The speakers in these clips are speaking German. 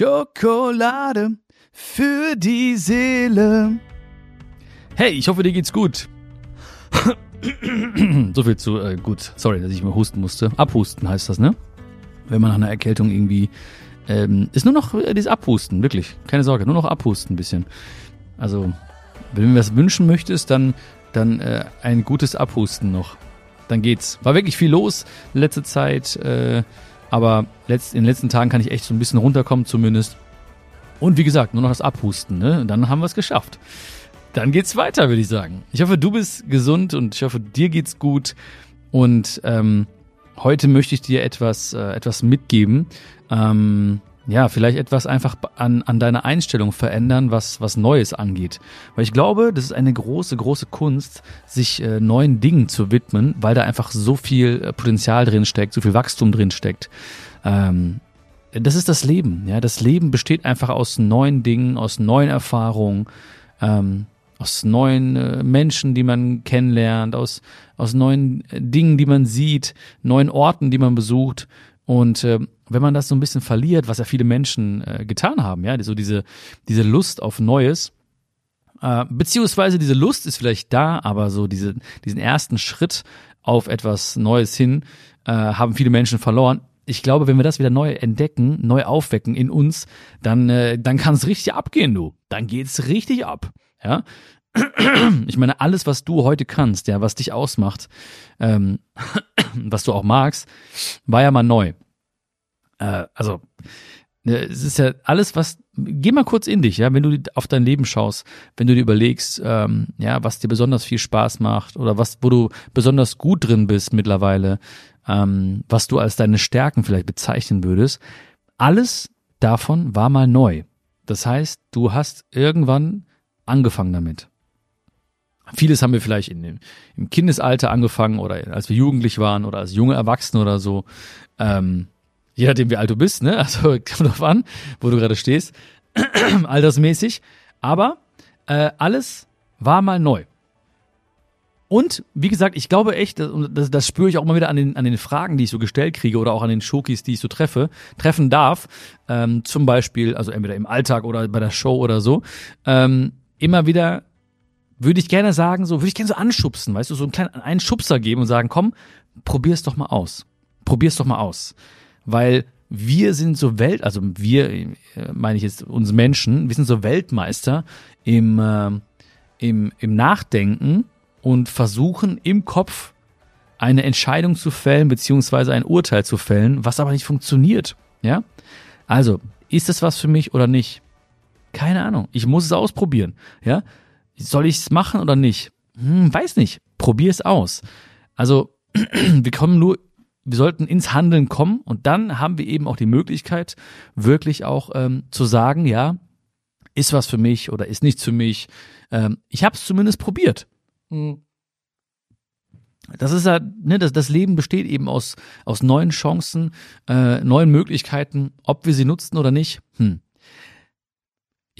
Schokolade für die Seele. Hey, ich hoffe, dir geht's gut. so viel zu äh, gut. Sorry, dass ich mal husten musste. Abhusten heißt das, ne? Wenn man nach einer Erkältung irgendwie ähm, ist nur noch äh, dieses Abhusten, wirklich. Keine Sorge, nur noch Abhusten ein bisschen. Also, wenn du mir was wünschen möchtest, dann, dann äh, ein gutes Abhusten noch. Dann geht's. War wirklich viel los letzte Zeit, äh, aber letzt, in den letzten Tagen kann ich echt so ein bisschen runterkommen zumindest. Und wie gesagt, nur noch das Abhusten, ne? Und dann haben wir es geschafft. Dann geht's weiter, würde ich sagen. Ich hoffe, du bist gesund und ich hoffe, dir geht's gut. Und ähm, heute möchte ich dir etwas, äh, etwas mitgeben. Ähm, ja, vielleicht etwas einfach an, an deiner Einstellung verändern, was, was Neues angeht. Weil ich glaube, das ist eine große, große Kunst, sich äh, neuen Dingen zu widmen, weil da einfach so viel äh, Potenzial drin steckt, so viel Wachstum drin steckt. Ähm, das ist das Leben. Ja, das Leben besteht einfach aus neuen Dingen, aus neuen Erfahrungen. Ähm, aus neuen äh, Menschen, die man kennenlernt, aus, aus neuen äh, Dingen, die man sieht, neuen Orten, die man besucht. Und äh, wenn man das so ein bisschen verliert, was ja viele Menschen äh, getan haben, ja, so diese, diese Lust auf Neues, äh, beziehungsweise diese Lust ist vielleicht da, aber so diese, diesen ersten Schritt auf etwas Neues hin, äh, haben viele Menschen verloren. Ich glaube, wenn wir das wieder neu entdecken, neu aufwecken in uns, dann, äh, dann kann es richtig abgehen, du. Dann geht's richtig ab. Ja, ich meine, alles, was du heute kannst, ja, was dich ausmacht, ähm, was du auch magst, war ja mal neu. Äh, also, ne, es ist ja alles, was, geh mal kurz in dich, ja, wenn du auf dein Leben schaust, wenn du dir überlegst, ähm, ja, was dir besonders viel Spaß macht oder was, wo du besonders gut drin bist mittlerweile, ähm, was du als deine Stärken vielleicht bezeichnen würdest, alles davon war mal neu. Das heißt, du hast irgendwann angefangen damit. Vieles haben wir vielleicht in im Kindesalter angefangen oder als wir jugendlich waren oder als junge Erwachsene oder so. Ähm, je nachdem, wie alt du bist, ne? Also kommt drauf an, wo du gerade stehst, altersmäßig. Aber äh, alles war mal neu. Und wie gesagt, ich glaube echt, das, das, das spüre ich auch mal wieder an den, an den Fragen, die ich so gestellt kriege oder auch an den Schokis, die ich so treffe, treffen darf. Ähm, zum Beispiel, also entweder im Alltag oder bei der Show oder so. Ähm, immer wieder würde ich gerne sagen, so würde ich gerne so anschubsen, weißt du, so einen kleinen einen Schubser geben und sagen, komm, probier's doch mal aus. Probier's doch mal aus. Weil wir sind so Welt, also wir, äh, meine ich jetzt uns Menschen, wir sind so Weltmeister im, äh, im, im Nachdenken und versuchen im Kopf eine Entscheidung zu fällen, beziehungsweise ein Urteil zu fällen, was aber nicht funktioniert. Ja? Also, ist es was für mich oder nicht? Keine Ahnung. Ich muss es ausprobieren. Ja? Soll ich es machen oder nicht? Hm, weiß nicht. Probier es aus. Also, wir kommen nur, wir sollten ins Handeln kommen und dann haben wir eben auch die Möglichkeit, wirklich auch ähm, zu sagen, ja, ist was für mich oder ist nichts für mich. Ähm, ich habe es zumindest probiert. Hm. Das ist ja, ne, das, das Leben besteht eben aus, aus neuen Chancen, äh, neuen Möglichkeiten, ob wir sie nutzen oder nicht. Hm.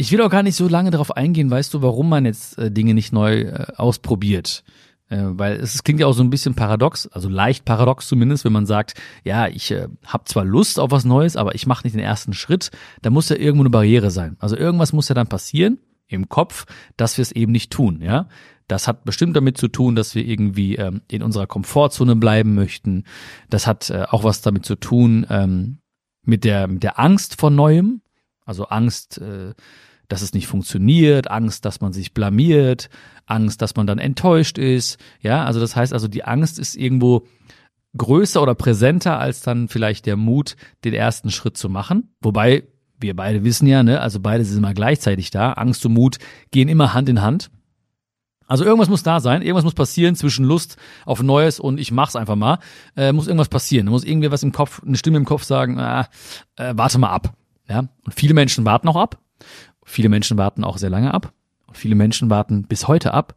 Ich will auch gar nicht so lange darauf eingehen, weißt du, warum man jetzt äh, Dinge nicht neu äh, ausprobiert. Äh, weil es, es klingt ja auch so ein bisschen paradox, also leicht paradox zumindest, wenn man sagt, ja, ich äh, habe zwar Lust auf was Neues, aber ich mache nicht den ersten Schritt. Da muss ja irgendwo eine Barriere sein. Also irgendwas muss ja dann passieren im Kopf, dass wir es eben nicht tun, ja. Das hat bestimmt damit zu tun, dass wir irgendwie ähm, in unserer Komfortzone bleiben möchten. Das hat äh, auch was damit zu tun ähm, mit der mit der Angst vor Neuem, also Angst äh, dass es nicht funktioniert, Angst, dass man sich blamiert, Angst, dass man dann enttäuscht ist. Ja, also das heißt also, die Angst ist irgendwo größer oder präsenter als dann vielleicht der Mut, den ersten Schritt zu machen. Wobei wir beide wissen ja, ne, also beide sind immer gleichzeitig da. Angst und Mut gehen immer Hand in Hand. Also irgendwas muss da sein, irgendwas muss passieren zwischen Lust auf Neues und ich mach's einfach mal. Äh, muss irgendwas passieren. Da muss irgendwie was im Kopf, eine Stimme im Kopf sagen, ah, äh, warte mal ab. Ja, und viele Menschen warten auch ab. Viele Menschen warten auch sehr lange ab. Und viele Menschen warten bis heute ab.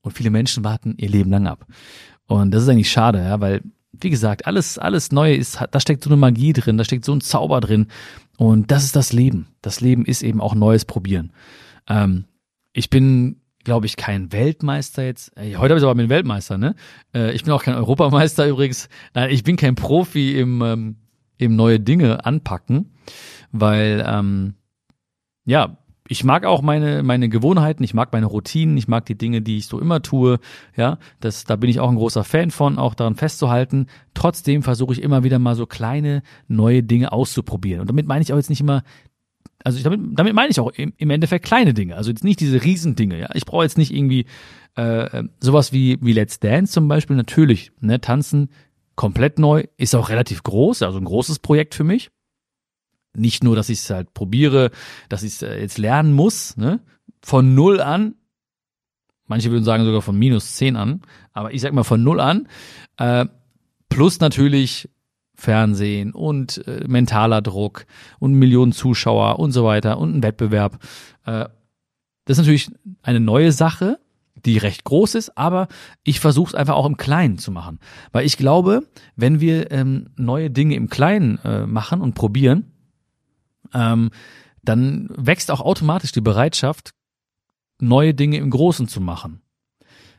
Und viele Menschen warten ihr Leben lang ab. Und das ist eigentlich schade, ja, weil, wie gesagt, alles, alles Neue ist, da steckt so eine Magie drin, da steckt so ein Zauber drin. Und das ist das Leben. Das Leben ist eben auch Neues probieren. Ähm, ich bin, glaube ich, kein Weltmeister jetzt. Heute habe ich aber einen Weltmeister, ne? Äh, ich bin auch kein Europameister übrigens. Nein, ich bin kein Profi im, ähm, eben neue Dinge anpacken, weil ähm, ja, ich mag auch meine, meine Gewohnheiten, ich mag meine Routinen, ich mag die Dinge, die ich so immer tue. Ja, das, da bin ich auch ein großer Fan von, auch daran festzuhalten. Trotzdem versuche ich immer wieder mal so kleine neue Dinge auszuprobieren. Und damit meine ich auch jetzt nicht immer, also damit, damit meine ich auch im, im Endeffekt kleine Dinge. Also jetzt nicht diese Riesendinge. Ja, ich brauche jetzt nicht irgendwie äh, sowas wie wie Let's Dance zum Beispiel. Natürlich, ne, tanzen komplett neu ist auch relativ groß, also ein großes Projekt für mich nicht nur, dass ich es halt probiere, dass ich es äh, jetzt lernen muss, ne? von null an. Manche würden sagen sogar von minus zehn an, aber ich sag mal von null an. Äh, plus natürlich Fernsehen und äh, mentaler Druck und Millionen Zuschauer und so weiter und ein Wettbewerb. Äh, das ist natürlich eine neue Sache, die recht groß ist, aber ich versuche es einfach auch im Kleinen zu machen. Weil ich glaube, wenn wir ähm, neue Dinge im Kleinen äh, machen und probieren, ähm, dann wächst auch automatisch die Bereitschaft, neue Dinge im Großen zu machen.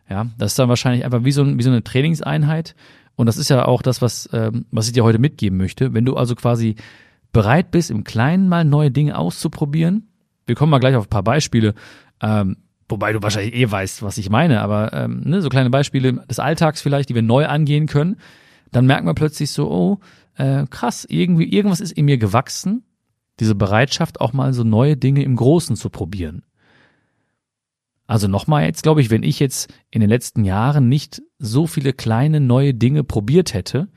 Ja, das ist dann wahrscheinlich einfach wie so, ein, wie so eine Trainingseinheit. Und das ist ja auch das, was, ähm, was ich dir heute mitgeben möchte. Wenn du also quasi bereit bist, im Kleinen mal neue Dinge auszuprobieren, wir kommen mal gleich auf ein paar Beispiele, ähm, wobei du wahrscheinlich eh weißt, was ich meine, aber ähm, ne, so kleine Beispiele des Alltags vielleicht, die wir neu angehen können, dann merken wir plötzlich so, oh, äh, krass, irgendwie, irgendwas ist in mir gewachsen diese Bereitschaft, auch mal so neue Dinge im Großen zu probieren. Also nochmal jetzt, glaube ich, wenn ich jetzt in den letzten Jahren nicht so viele kleine neue Dinge probiert hätte,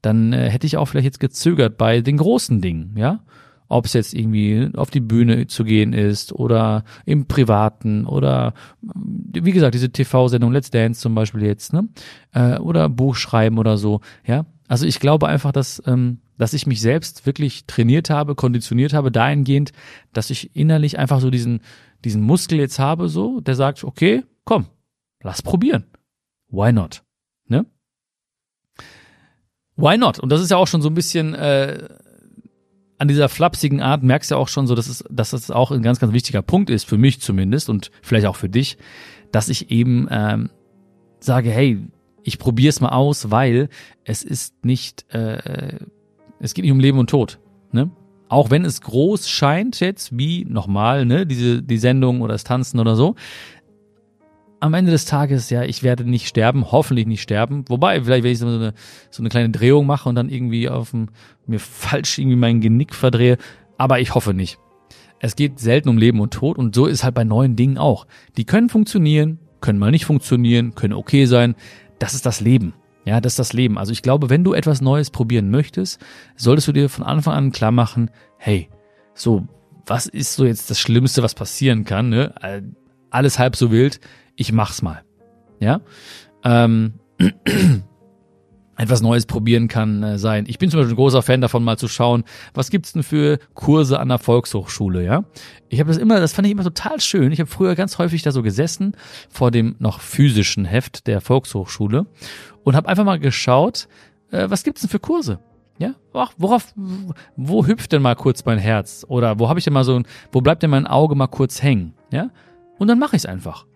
dann äh, hätte ich auch vielleicht jetzt gezögert bei den großen Dingen, ja? Ob es jetzt irgendwie auf die Bühne zu gehen ist oder im Privaten oder wie gesagt, diese TV-Sendung Let's Dance zum Beispiel jetzt, ne? Äh, oder Buch schreiben oder so, ja? Also ich glaube einfach, dass ähm, dass ich mich selbst wirklich trainiert habe, konditioniert habe, dahingehend, dass ich innerlich einfach so diesen, diesen Muskel jetzt habe, so, der sagt, okay, komm, lass probieren. Why not? Ne? Why not? Und das ist ja auch schon so ein bisschen äh, an dieser flapsigen Art merkst du ja auch schon so, dass es, dass es auch ein ganz, ganz wichtiger Punkt ist, für mich zumindest und vielleicht auch für dich, dass ich eben ähm, sage, hey, ich probiere es mal aus, weil es ist nicht äh, es geht nicht um Leben und Tod. Ne? Auch wenn es groß scheint jetzt, wie nochmal, ne, diese, die Sendung oder das Tanzen oder so. Am Ende des Tages, ja, ich werde nicht sterben, hoffentlich nicht sterben. Wobei, vielleicht, wenn ich so eine, so eine kleine Drehung mache und dann irgendwie auf dem, mir falsch irgendwie mein Genick verdrehe. Aber ich hoffe nicht. Es geht selten um Leben und Tod und so ist halt bei neuen Dingen auch. Die können funktionieren, können mal nicht funktionieren, können okay sein. Das ist das Leben. Ja, das ist das Leben. Also ich glaube, wenn du etwas Neues probieren möchtest, solltest du dir von Anfang an klar machen, hey, so, was ist so jetzt das Schlimmste, was passieren kann? Ne? Alles halb so wild, ich mach's mal. Ja. Ähm, etwas Neues probieren kann äh, sein. Ich bin zum Beispiel ein großer Fan davon, mal zu schauen, was gibt's denn für Kurse an der Volkshochschule, ja? Ich habe das immer, das fand ich immer total schön. Ich habe früher ganz häufig da so gesessen vor dem noch physischen Heft der Volkshochschule und habe einfach mal geschaut, äh, was gibt's denn für Kurse? Ja, worauf, wo hüpft denn mal kurz mein Herz? Oder wo habe ich denn mal so, ein, wo bleibt denn mein Auge mal kurz hängen? Ja, und dann mache ich es einfach.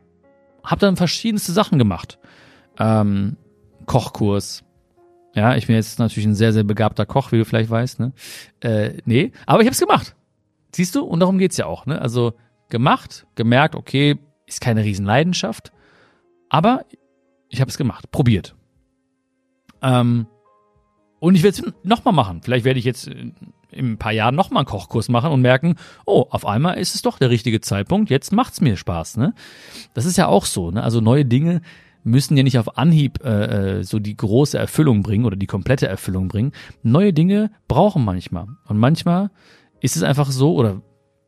Hab dann verschiedenste Sachen gemacht. Ähm, Kochkurs, ja, ich bin jetzt natürlich ein sehr, sehr begabter Koch, wie du vielleicht weißt, ne? Äh, nee, aber ich habe es gemacht. Siehst du? Und darum geht's ja auch, ne? Also gemacht, gemerkt, okay, ist keine Riesenleidenschaft, aber ich habe es gemacht, probiert. Ähm, und ich werde es nochmal machen. Vielleicht werde ich jetzt in ein paar Jahren nochmal einen Kochkurs machen und merken, oh, auf einmal ist es doch der richtige Zeitpunkt, jetzt macht's mir Spaß, ne? Das ist ja auch so, ne? Also neue Dinge müssen ja nicht auf Anhieb äh, äh, so die große Erfüllung bringen oder die komplette Erfüllung bringen. Neue Dinge brauchen manchmal. Und manchmal ist es einfach so, oder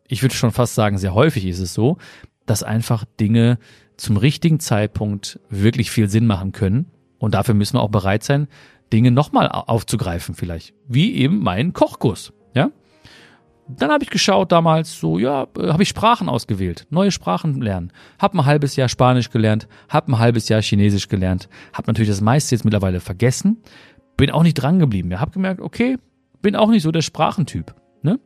ich würde schon fast sagen, sehr häufig ist es so, dass einfach Dinge zum richtigen Zeitpunkt wirklich viel Sinn machen können. Und dafür müssen wir auch bereit sein, Dinge nochmal aufzugreifen vielleicht. Wie eben mein Kochkurs. Ja? Dann habe ich geschaut damals, so ja, äh, habe ich Sprachen ausgewählt, neue Sprachen lernen. Hab ein halbes Jahr Spanisch gelernt, hab ein halbes Jahr Chinesisch gelernt, hab natürlich das meiste jetzt mittlerweile vergessen, bin auch nicht dran geblieben. Ja, hab gemerkt, okay, bin auch nicht so der Sprachentyp, ne?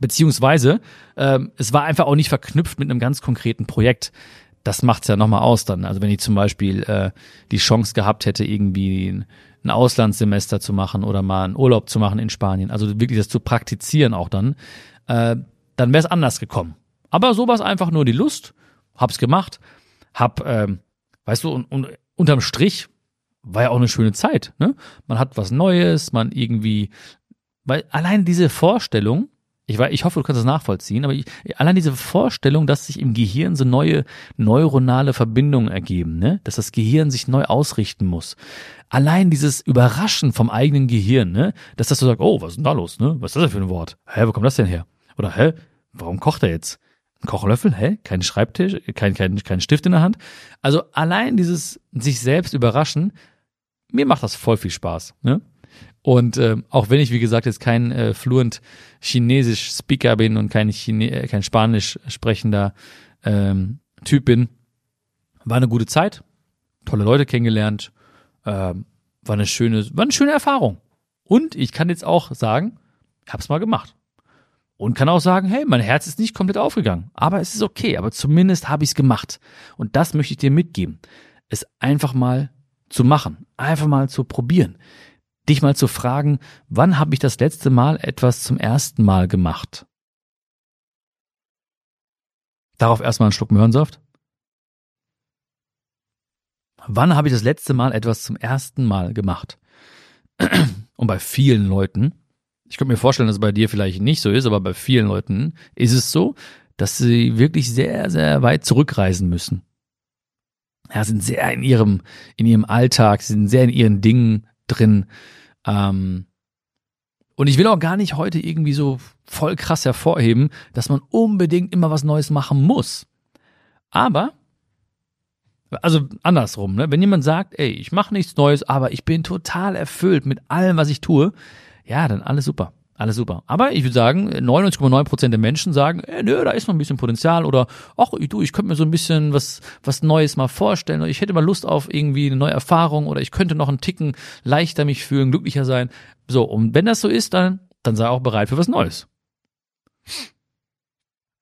Beziehungsweise ähm, es war einfach auch nicht verknüpft mit einem ganz konkreten Projekt. das macht's ja nochmal aus dann. Also wenn ich zum Beispiel äh, die Chance gehabt hätte, irgendwie ein, Auslandssemester zu machen oder mal einen Urlaub zu machen in Spanien, also wirklich das zu praktizieren auch dann, äh, dann wäre es anders gekommen. Aber so war es einfach nur die Lust, hab's gemacht, hab, ähm, weißt du, und, und unterm Strich war ja auch eine schöne Zeit. Ne? Man hat was Neues, man irgendwie, weil allein diese Vorstellung, ich, weiß, ich hoffe, du kannst das nachvollziehen, aber ich, allein diese Vorstellung, dass sich im Gehirn so neue neuronale Verbindungen ergeben, ne? dass das Gehirn sich neu ausrichten muss. Allein dieses Überraschen vom eigenen Gehirn, ne? dass das so sagt, oh, was ist denn da los? Ne? Was ist das denn für ein Wort? Hä, wo kommt das denn her? Oder hä, warum kocht er jetzt? Ein Kochlöffel? Hä? Kein Schreibtisch? Kein, kein, kein Stift in der Hand? Also allein dieses sich selbst überraschen, mir macht das voll viel Spaß. Ne? Und äh, auch wenn ich, wie gesagt, jetzt kein äh, fluent Chinesisch Speaker bin und kein, Chine äh, kein Spanisch sprechender ähm, Typ bin, war eine gute Zeit, tolle Leute kennengelernt, äh, war eine schöne, war eine schöne Erfahrung. Und ich kann jetzt auch sagen, hab's mal gemacht. Und kann auch sagen, hey, mein Herz ist nicht komplett aufgegangen, aber es ist okay, aber zumindest habe ich es gemacht. Und das möchte ich dir mitgeben. Es einfach mal zu machen, einfach mal zu probieren dich mal zu fragen, wann habe ich das letzte Mal etwas zum ersten Mal gemacht? Darauf erstmal einen Schluck Möhrensaft. Wann habe ich das letzte Mal etwas zum ersten Mal gemacht? Und bei vielen Leuten, ich könnte mir vorstellen, dass es bei dir vielleicht nicht so ist, aber bei vielen Leuten ist es so, dass sie wirklich sehr, sehr weit zurückreisen müssen. Ja, sind sehr in ihrem, in ihrem Alltag, sind sehr in ihren Dingen drin. Ähm, und ich will auch gar nicht heute irgendwie so voll krass hervorheben, dass man unbedingt immer was Neues machen muss. Aber, also andersrum, ne? wenn jemand sagt, ey, ich mache nichts Neues, aber ich bin total erfüllt mit allem, was ich tue, ja, dann alles super. Alles super. Aber ich würde sagen, 99,9% der Menschen sagen, äh, nö, da ist noch ein bisschen Potenzial oder ach du, ich könnte mir so ein bisschen was, was Neues mal vorstellen oder ich hätte mal Lust auf irgendwie eine neue Erfahrung oder ich könnte noch einen Ticken leichter mich fühlen, glücklicher sein. So, und wenn das so ist, dann, dann sei auch bereit für was Neues.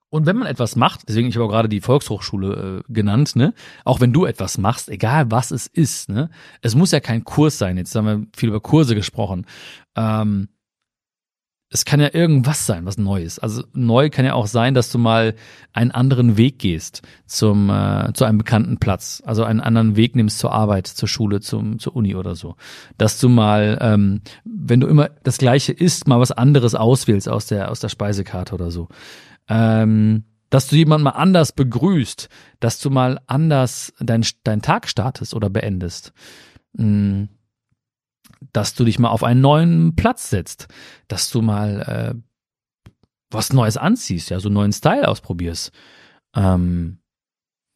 Und wenn man etwas macht, deswegen ich habe auch gerade die Volkshochschule äh, genannt, ne, auch wenn du etwas machst, egal was es ist, ne, es muss ja kein Kurs sein. Jetzt haben wir viel über Kurse gesprochen. Ähm, es kann ja irgendwas sein, was Neues. Also neu kann ja auch sein, dass du mal einen anderen Weg gehst zum äh, zu einem bekannten Platz, also einen anderen Weg nimmst zur Arbeit, zur Schule, zum zur Uni oder so. Dass du mal, ähm, wenn du immer das Gleiche isst, mal was anderes auswählst aus der aus der Speisekarte oder so. Ähm, dass du jemanden mal anders begrüßt, dass du mal anders deinen dein Tag startest oder beendest. Mhm dass du dich mal auf einen neuen Platz setzt, dass du mal äh, was Neues anziehst, ja, so einen neuen Style ausprobierst, ähm,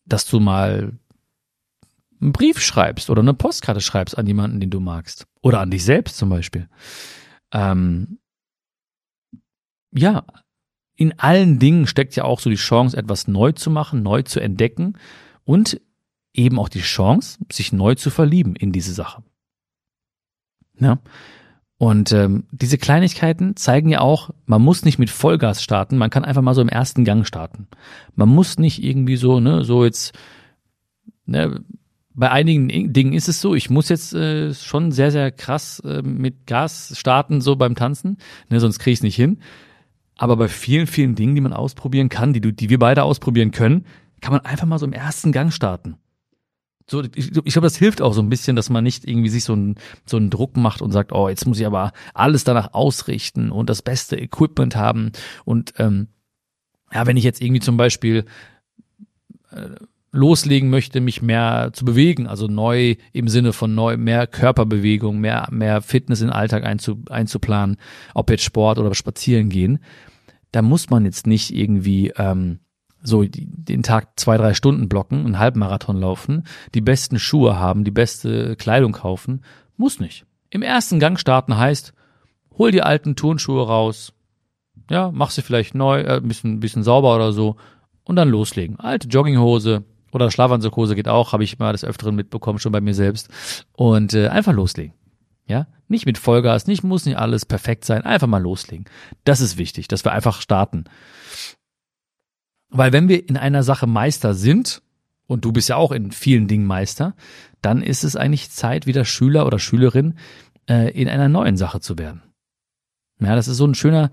dass du mal einen Brief schreibst oder eine Postkarte schreibst an jemanden, den du magst oder an dich selbst zum Beispiel. Ähm, ja, in allen Dingen steckt ja auch so die Chance, etwas neu zu machen, neu zu entdecken und eben auch die Chance, sich neu zu verlieben in diese Sache. Ja. Und ähm, diese Kleinigkeiten zeigen ja auch, man muss nicht mit Vollgas starten, man kann einfach mal so im ersten Gang starten. Man muss nicht irgendwie so, ne, so jetzt, ne, bei einigen Dingen ist es so, ich muss jetzt äh, schon sehr, sehr krass äh, mit Gas starten, so beim Tanzen, ne, sonst kriege ich es nicht hin. Aber bei vielen, vielen Dingen, die man ausprobieren kann, die, du, die wir beide ausprobieren können, kann man einfach mal so im ersten Gang starten so, ich, ich glaube, das hilft auch so ein bisschen, dass man nicht irgendwie sich so einen, so einen Druck macht und sagt, oh, jetzt muss ich aber alles danach ausrichten und das beste Equipment haben. Und ähm, ja, wenn ich jetzt irgendwie zum Beispiel äh, loslegen möchte, mich mehr zu bewegen, also neu im Sinne von neu, mehr Körperbewegung, mehr, mehr Fitness in den Alltag einzu, einzuplanen, ob jetzt Sport oder spazieren gehen, da muss man jetzt nicht irgendwie ähm, so den Tag zwei, drei Stunden blocken, einen Halbmarathon laufen, die besten Schuhe haben, die beste Kleidung kaufen, muss nicht. Im ersten Gang starten heißt, hol die alten Turnschuhe raus, ja, mach sie vielleicht neu, äh, ein bisschen, bisschen sauber oder so und dann loslegen. Alte Jogginghose oder Schlafanzughose geht auch, habe ich mal des Öfteren mitbekommen, schon bei mir selbst und äh, einfach loslegen. Ja, nicht mit Vollgas, nicht muss nicht alles perfekt sein, einfach mal loslegen. Das ist wichtig, dass wir einfach starten. Weil wenn wir in einer Sache Meister sind und du bist ja auch in vielen Dingen Meister, dann ist es eigentlich Zeit, wieder Schüler oder Schülerin äh, in einer neuen Sache zu werden. Ja, das ist so ein schöner,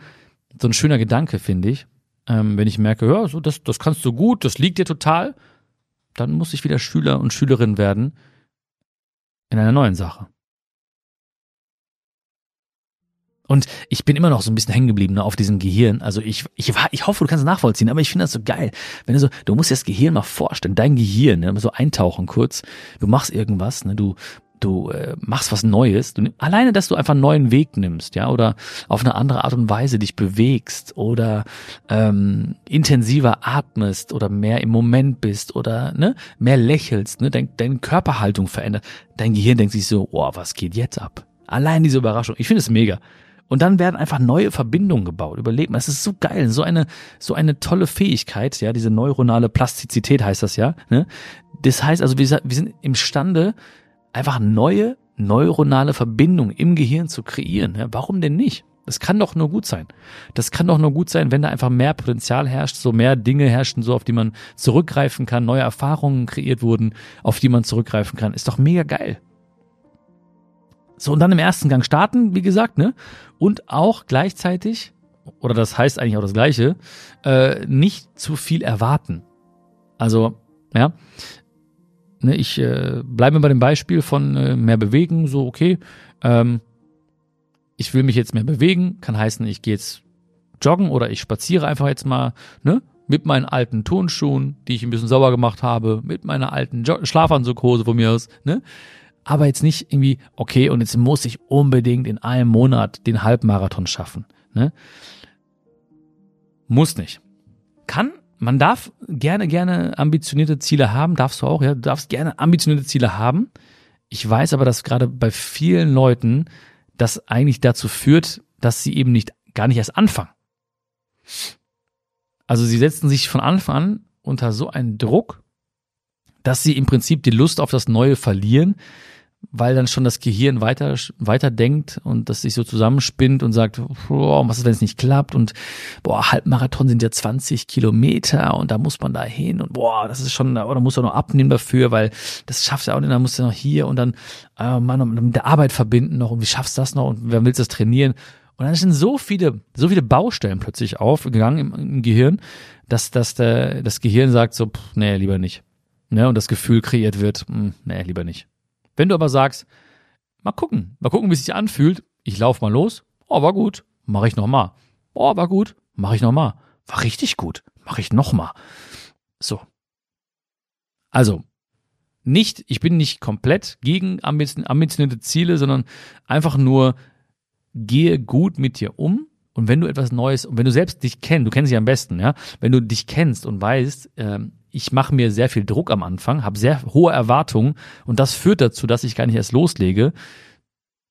so ein schöner Gedanke, finde ich. Ähm, wenn ich merke, ja, so das, das kannst du gut, das liegt dir total, dann muss ich wieder Schüler und Schülerin werden in einer neuen Sache. Und ich bin immer noch so ein bisschen hängen geblieben ne, auf diesem Gehirn. Also ich, ich, ich hoffe, du kannst es nachvollziehen, aber ich finde das so geil. Wenn du so, du musst dir das Gehirn mal vorstellen, dein Gehirn, ne, so eintauchen kurz. Du machst irgendwas, ne, du, du äh, machst was Neues. Du, alleine, dass du einfach einen neuen Weg nimmst, ja, oder auf eine andere Art und Weise dich bewegst oder ähm, intensiver atmest oder mehr im Moment bist oder ne, mehr lächelst, ne, dein, deine Körperhaltung verändert. Dein Gehirn denkt sich so, oh, was geht jetzt ab? Allein diese Überraschung. Ich finde es mega. Und dann werden einfach neue Verbindungen gebaut. Überleg mal, das ist so geil, so eine, so eine tolle Fähigkeit, ja, diese neuronale Plastizität heißt das ja. Ne? Das heißt also, wir, wir sind imstande, einfach neue neuronale Verbindungen im Gehirn zu kreieren. Ja? Warum denn nicht? Das kann doch nur gut sein. Das kann doch nur gut sein, wenn da einfach mehr Potenzial herrscht, so mehr Dinge herrschen, so auf die man zurückgreifen kann, neue Erfahrungen kreiert wurden, auf die man zurückgreifen kann. Ist doch mega geil. So, und dann im ersten Gang starten, wie gesagt, ne? Und auch gleichzeitig, oder das heißt eigentlich auch das Gleiche, äh, nicht zu viel erwarten. Also, ja, ne, ich äh, bleibe bei dem Beispiel von äh, mehr bewegen, so, okay, ähm, ich will mich jetzt mehr bewegen, kann heißen, ich gehe jetzt joggen oder ich spaziere einfach jetzt mal, ne? Mit meinen alten Turnschuhen, die ich ein bisschen sauber gemacht habe, mit meiner alten jo Schlafanzughose von mir aus, ne? Aber jetzt nicht irgendwie, okay, und jetzt muss ich unbedingt in einem Monat den Halbmarathon schaffen. Ne? Muss nicht. Kann, man darf gerne, gerne ambitionierte Ziele haben, darfst du auch, ja, du darfst gerne ambitionierte Ziele haben. Ich weiß aber, dass gerade bei vielen Leuten das eigentlich dazu führt, dass sie eben nicht, gar nicht erst anfangen. Also sie setzen sich von Anfang an unter so einen Druck, dass sie im Prinzip die Lust auf das Neue verlieren, weil dann schon das Gehirn weiter, weiter denkt und das sich so zusammenspinnt und sagt, boah, was ist, wenn es nicht klappt und boah, Halbmarathon sind ja 20 Kilometer und da muss man da hin und boah, das ist schon, oder muss er noch abnehmen dafür, weil das schaffst du ja auch nicht, dann musst du noch hier und dann, äh, Mann, mit der Arbeit verbinden noch und wie schaffst du das noch und wer willst das trainieren? Und dann sind so viele, so viele Baustellen plötzlich aufgegangen im, im Gehirn, dass, dass der, das Gehirn sagt so, pff, nee, lieber nicht. Ne, und das Gefühl kreiert wird, mh, hm, nee, lieber nicht. Wenn du aber sagst, mal gucken, mal gucken, wie es sich anfühlt, ich lauf mal los, oh, war gut, mache ich noch mal. Oh, war gut, mache ich noch mal. War richtig gut, mache ich noch mal. So. Also, nicht, ich bin nicht komplett gegen ambitionierte Ziele, sondern einfach nur gehe gut mit dir um und wenn du etwas Neues und wenn du selbst dich kennst, du kennst dich am besten, ja, wenn du dich kennst und weißt, ähm, ich mache mir sehr viel Druck am Anfang, habe sehr hohe Erwartungen und das führt dazu, dass ich gar nicht erst loslege,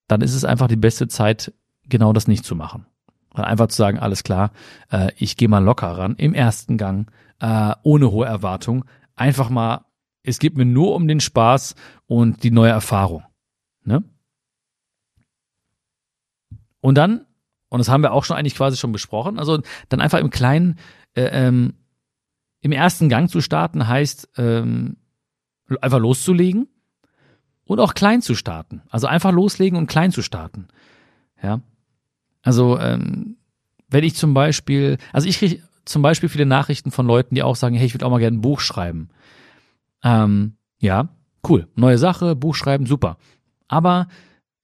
dann ist es einfach die beste Zeit, genau das nicht zu machen. Einfach zu sagen, alles klar, äh, ich gehe mal locker ran, im ersten Gang, äh, ohne hohe Erwartung, einfach mal, es geht mir nur um den Spaß und die neue Erfahrung. Ne? Und dann, und das haben wir auch schon eigentlich quasi schon besprochen, also dann einfach im Kleinen äh, ähm, im ersten Gang zu starten heißt, ähm, einfach loszulegen und auch klein zu starten. Also einfach loslegen und klein zu starten. Ja. Also, ähm, wenn ich zum Beispiel, also ich kriege zum Beispiel viele Nachrichten von Leuten, die auch sagen, hey, ich würde auch mal gerne ein Buch schreiben. Ähm, ja, cool. Neue Sache, Buch schreiben, super. Aber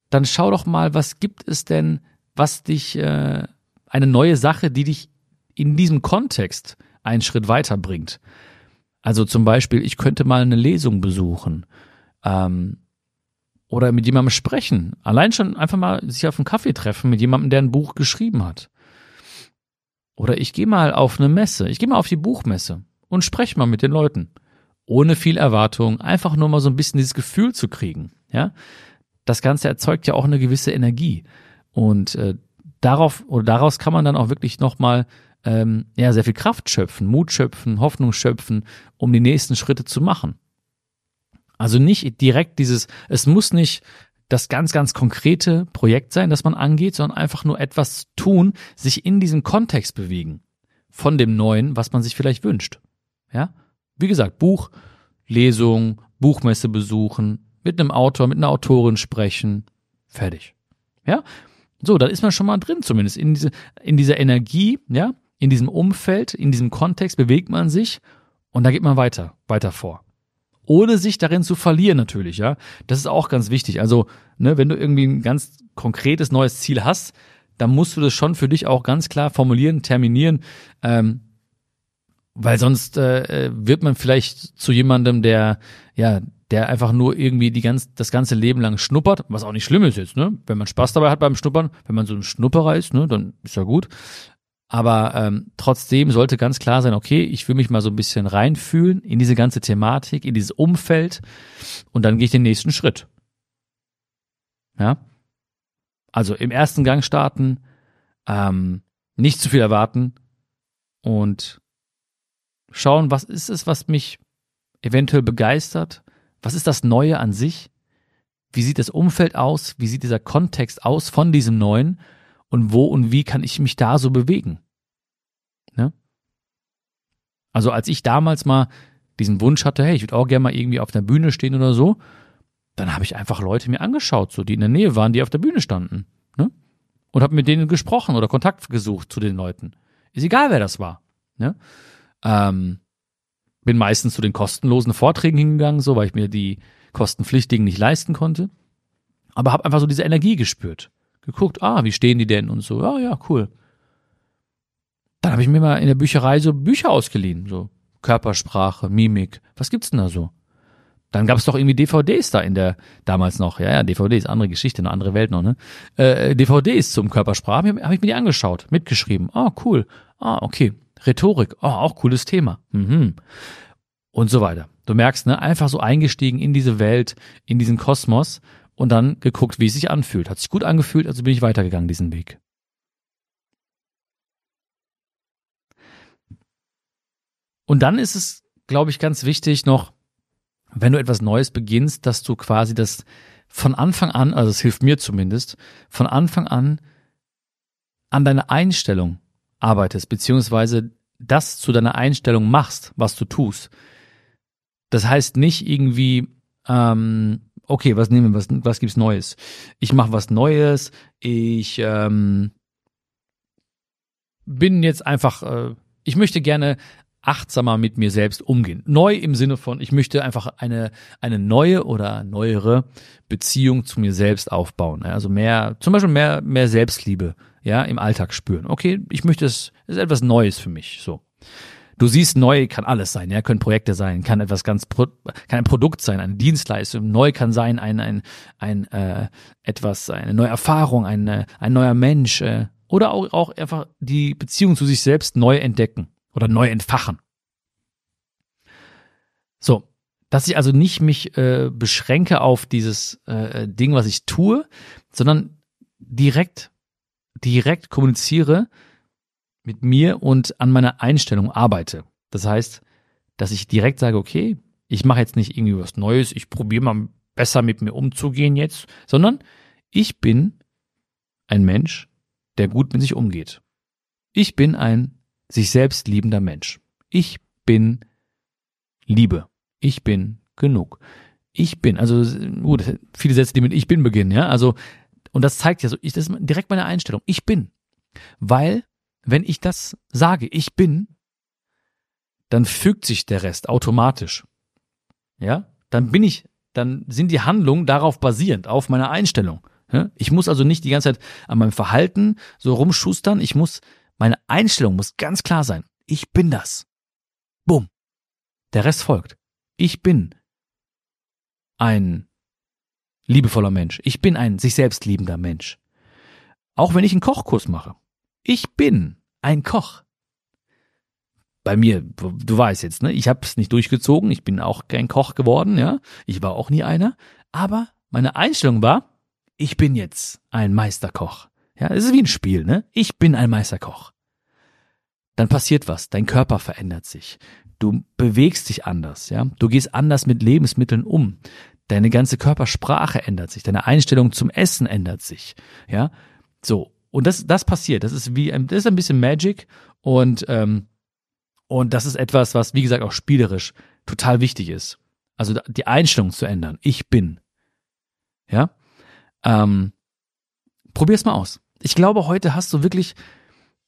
dann schau doch mal, was gibt es denn, was dich, äh, eine neue Sache, die dich in diesem Kontext einen Schritt weiter bringt. Also zum Beispiel, ich könnte mal eine Lesung besuchen ähm, oder mit jemandem sprechen. Allein schon einfach mal sich auf einen Kaffee treffen mit jemandem, der ein Buch geschrieben hat. Oder ich gehe mal auf eine Messe, ich gehe mal auf die Buchmesse und spreche mal mit den Leuten. Ohne viel Erwartung, einfach nur mal so ein bisschen dieses Gefühl zu kriegen. Ja, das Ganze erzeugt ja auch eine gewisse Energie und äh, darauf oder daraus kann man dann auch wirklich noch mal ähm, ja, sehr viel Kraft schöpfen, Mut schöpfen, Hoffnung schöpfen, um die nächsten Schritte zu machen. Also nicht direkt dieses, es muss nicht das ganz, ganz konkrete Projekt sein, das man angeht, sondern einfach nur etwas tun, sich in diesem Kontext bewegen von dem Neuen, was man sich vielleicht wünscht. Ja, wie gesagt, Buch, Lesung, Buchmesse besuchen, mit einem Autor, mit einer Autorin sprechen. Fertig. Ja? So, da ist man schon mal drin, zumindest in diese, in dieser Energie, ja, in diesem Umfeld, in diesem Kontext bewegt man sich und da geht man weiter, weiter vor. Ohne sich darin zu verlieren natürlich, ja. Das ist auch ganz wichtig. Also, ne, wenn du irgendwie ein ganz konkretes neues Ziel hast, dann musst du das schon für dich auch ganz klar formulieren, terminieren, ähm, weil sonst äh, wird man vielleicht zu jemandem, der ja der einfach nur irgendwie die ganz, das ganze Leben lang schnuppert, was auch nicht schlimm ist jetzt, ne? Wenn man Spaß dabei hat beim Schnuppern, wenn man so ein Schnupperer ist, ne, dann ist ja gut. Aber ähm, trotzdem sollte ganz klar sein, okay, ich will mich mal so ein bisschen reinfühlen in diese ganze Thematik, in dieses Umfeld und dann gehe ich den nächsten Schritt. Ja. Also im ersten Gang starten, ähm, nicht zu viel erwarten und schauen, was ist es, was mich eventuell begeistert was ist das Neue an sich? Wie sieht das Umfeld aus? Wie sieht dieser Kontext aus von diesem Neuen? Und wo und wie kann ich mich da so bewegen? Ne? Also als ich damals mal diesen Wunsch hatte, hey, ich würde auch gerne mal irgendwie auf der Bühne stehen oder so, dann habe ich einfach Leute mir angeschaut, so die in der Nähe waren, die auf der Bühne standen, ne? Und habe mit denen gesprochen oder Kontakt gesucht zu den Leuten. Ist egal, wer das war. Ne? Ähm, bin meistens zu den kostenlosen Vorträgen hingegangen, so weil ich mir die kostenpflichtigen nicht leisten konnte. Aber habe einfach so diese Energie gespürt. Geguckt, ah, wie stehen die denn und so. Ja, ja, cool. Dann habe ich mir mal in der Bücherei so Bücher ausgeliehen, so Körpersprache, Mimik. Was gibt's denn da so? Dann gab es doch irgendwie DVDs da in der, damals noch, ja, ja, DVDs, andere Geschichte, eine andere Welt noch, ne? Äh, DVDs zum Körpersprache, habe hab ich mir die angeschaut, mitgeschrieben. Ah, cool. Ah, okay. Rhetorik, oh, auch cooles Thema. Mhm. Und so weiter. Du merkst, ne, einfach so eingestiegen in diese Welt, in diesen Kosmos und dann geguckt, wie es sich anfühlt. Hat sich gut angefühlt, also bin ich weitergegangen diesen Weg. Und dann ist es, glaube ich, ganz wichtig noch, wenn du etwas Neues beginnst, dass du quasi das von Anfang an, also es hilft mir zumindest, von Anfang an an deine Einstellung arbeitest, beziehungsweise das zu deiner Einstellung machst, was du tust. Das heißt nicht irgendwie, ähm, okay, was nehmen wir, was, was gibt's Neues? Ich mache was Neues, ich ähm, bin jetzt einfach, äh, ich möchte gerne achtsamer mit mir selbst umgehen. Neu im Sinne von, ich möchte einfach eine, eine neue oder neuere Beziehung zu mir selbst aufbauen. Also mehr, zum Beispiel mehr, mehr Selbstliebe ja, im Alltag spüren. Okay, ich möchte es, es ist etwas Neues für mich, so. Du siehst, neu kann alles sein, ja, können Projekte sein, kann etwas ganz, kann ein Produkt sein, eine Dienstleistung. Neu kann sein ein, ein, ein, äh, etwas, eine neue Erfahrung, ein, äh, ein neuer Mensch, äh, oder auch, auch einfach die Beziehung zu sich selbst neu entdecken oder neu entfachen. So, dass ich also nicht mich äh, beschränke auf dieses äh, Ding, was ich tue, sondern direkt direkt kommuniziere mit mir und an meiner Einstellung arbeite. Das heißt, dass ich direkt sage, okay, ich mache jetzt nicht irgendwie was Neues, ich probiere mal besser mit mir umzugehen jetzt, sondern ich bin ein Mensch, der gut mit sich umgeht. Ich bin ein sich selbst liebender Mensch. Ich bin Liebe. Ich bin genug. Ich bin, also gut, viele Sätze, die mit ich bin beginnen, ja. Also und das zeigt ja so, ich, das ist direkt meine Einstellung. Ich bin. Weil, wenn ich das sage, ich bin, dann fügt sich der Rest automatisch. Ja? Dann bin ich, dann sind die Handlungen darauf basierend, auf meiner Einstellung. Ich muss also nicht die ganze Zeit an meinem Verhalten so rumschustern. Ich muss, meine Einstellung muss ganz klar sein. Ich bin das. Bumm. Der Rest folgt. Ich bin ein liebevoller Mensch. Ich bin ein sich selbst liebender Mensch. Auch wenn ich einen Kochkurs mache. Ich bin ein Koch. Bei mir, du weißt jetzt, ne, ich habe es nicht durchgezogen, ich bin auch kein Koch geworden, ja. Ich war auch nie einer, aber meine Einstellung war, ich bin jetzt ein Meisterkoch. Ja, es ist wie ein Spiel, ne? Ich bin ein Meisterkoch. Dann passiert was, dein Körper verändert sich. Du bewegst dich anders, ja. Du gehst anders mit Lebensmitteln um. Deine ganze Körpersprache ändert sich, deine Einstellung zum Essen ändert sich. Ja, so. Und das, das passiert. Das ist wie, das ist ein bisschen Magic und, ähm, und das ist etwas, was, wie gesagt, auch spielerisch total wichtig ist. Also die Einstellung zu ändern. Ich bin. Ja? Ähm, probier's mal aus. Ich glaube, heute hast du wirklich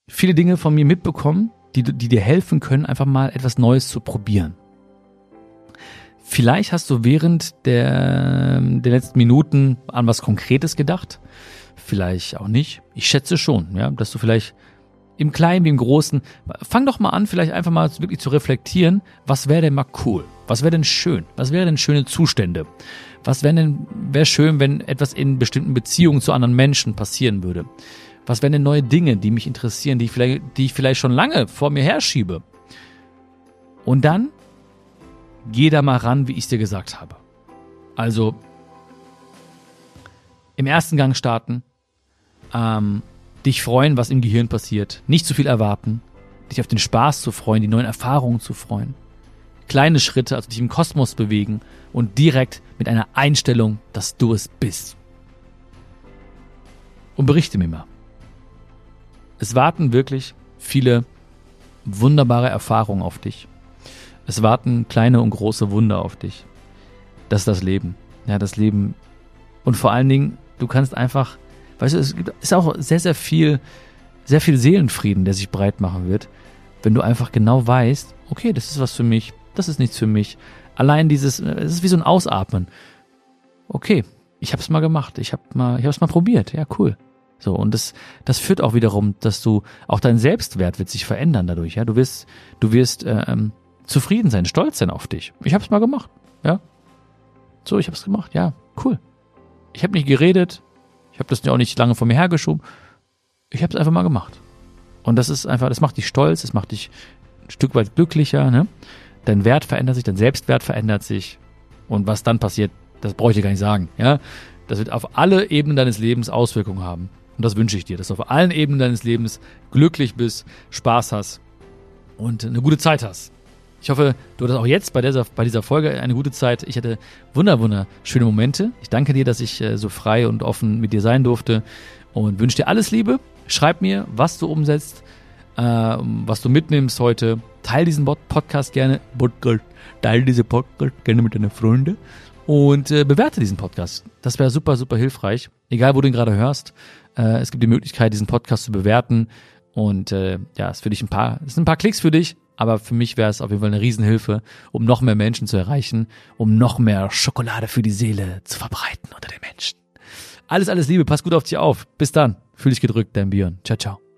viele Dinge von mir mitbekommen, die, die dir helfen können, einfach mal etwas Neues zu probieren. Vielleicht hast du während der, der letzten Minuten an was Konkretes gedacht. Vielleicht auch nicht. Ich schätze schon, ja, dass du vielleicht im Kleinen wie im Großen, fang doch mal an, vielleicht einfach mal wirklich zu reflektieren, was wäre denn mal cool? Was wäre denn schön? Was wäre denn schöne Zustände? Was wäre denn, wäre schön, wenn etwas in bestimmten Beziehungen zu anderen Menschen passieren würde? Was wären denn neue Dinge, die mich interessieren, die ich vielleicht, die ich vielleicht schon lange vor mir herschiebe? Und dann geh da mal ran, wie ich es dir gesagt habe. Also im ersten Gang starten, ähm, dich freuen, was im Gehirn passiert, nicht zu viel erwarten, dich auf den Spaß zu freuen, die neuen Erfahrungen zu freuen. Kleine Schritte, also dich im Kosmos bewegen und direkt mit einer Einstellung, dass du es bist. Und berichte mir mal. Es warten wirklich viele wunderbare Erfahrungen auf dich. Es warten kleine und große Wunder auf dich. Das ist das Leben. Ja, das Leben. Und vor allen Dingen, du kannst einfach Weißt du, es ist auch sehr, sehr viel, sehr viel Seelenfrieden, der sich breit machen wird, wenn du einfach genau weißt, okay, das ist was für mich, das ist nichts für mich. Allein dieses, es ist wie so ein Ausatmen. Okay, ich habe es mal gemacht, ich habe mal, ich habe es mal probiert, ja cool. So und das, das führt auch wiederum, dass du auch dein Selbstwert wird sich verändern dadurch. Ja, du wirst, du wirst äh, ähm, zufrieden sein, stolz sein auf dich. Ich habe es mal gemacht, ja. So, ich habe es gemacht, ja, cool. Ich habe nicht geredet, ich habe das ja auch nicht lange vor mir hergeschoben. Ich habe es einfach mal gemacht. Und das ist einfach, das macht dich stolz, das macht dich ein Stück weit glücklicher. Ne? Dein Wert verändert sich, dein Selbstwert verändert sich. Und was dann passiert, das brauche ich dir gar nicht sagen. Ja, das wird auf alle Ebenen deines Lebens Auswirkungen haben. Und das wünsche ich dir, dass du auf allen Ebenen deines Lebens glücklich bist, Spaß hast und eine gute Zeit hast. Ich hoffe, du hattest auch jetzt bei dieser, bei dieser Folge eine gute Zeit. Ich hatte wunder, wunderschöne Momente. Ich danke dir, dass ich äh, so frei und offen mit dir sein durfte und wünsche dir alles Liebe. Schreib mir, was du umsetzt, äh, was du mitnimmst heute. Teil diesen Podcast gerne. Teil diese Podcast gerne mit deinen Freunden und äh, bewerte diesen Podcast. Das wäre super, super hilfreich. Egal, wo du ihn gerade hörst. Äh, es gibt die Möglichkeit, diesen Podcast zu bewerten. Und äh, ja, es für dich ein paar, es sind ein paar Klicks für dich, aber für mich wäre es auf jeden Fall eine Riesenhilfe, um noch mehr Menschen zu erreichen, um noch mehr Schokolade für die Seele zu verbreiten unter den Menschen. Alles, alles Liebe, pass gut auf dich auf. Bis dann. Fühl dich gedrückt, dein Björn. Ciao, ciao.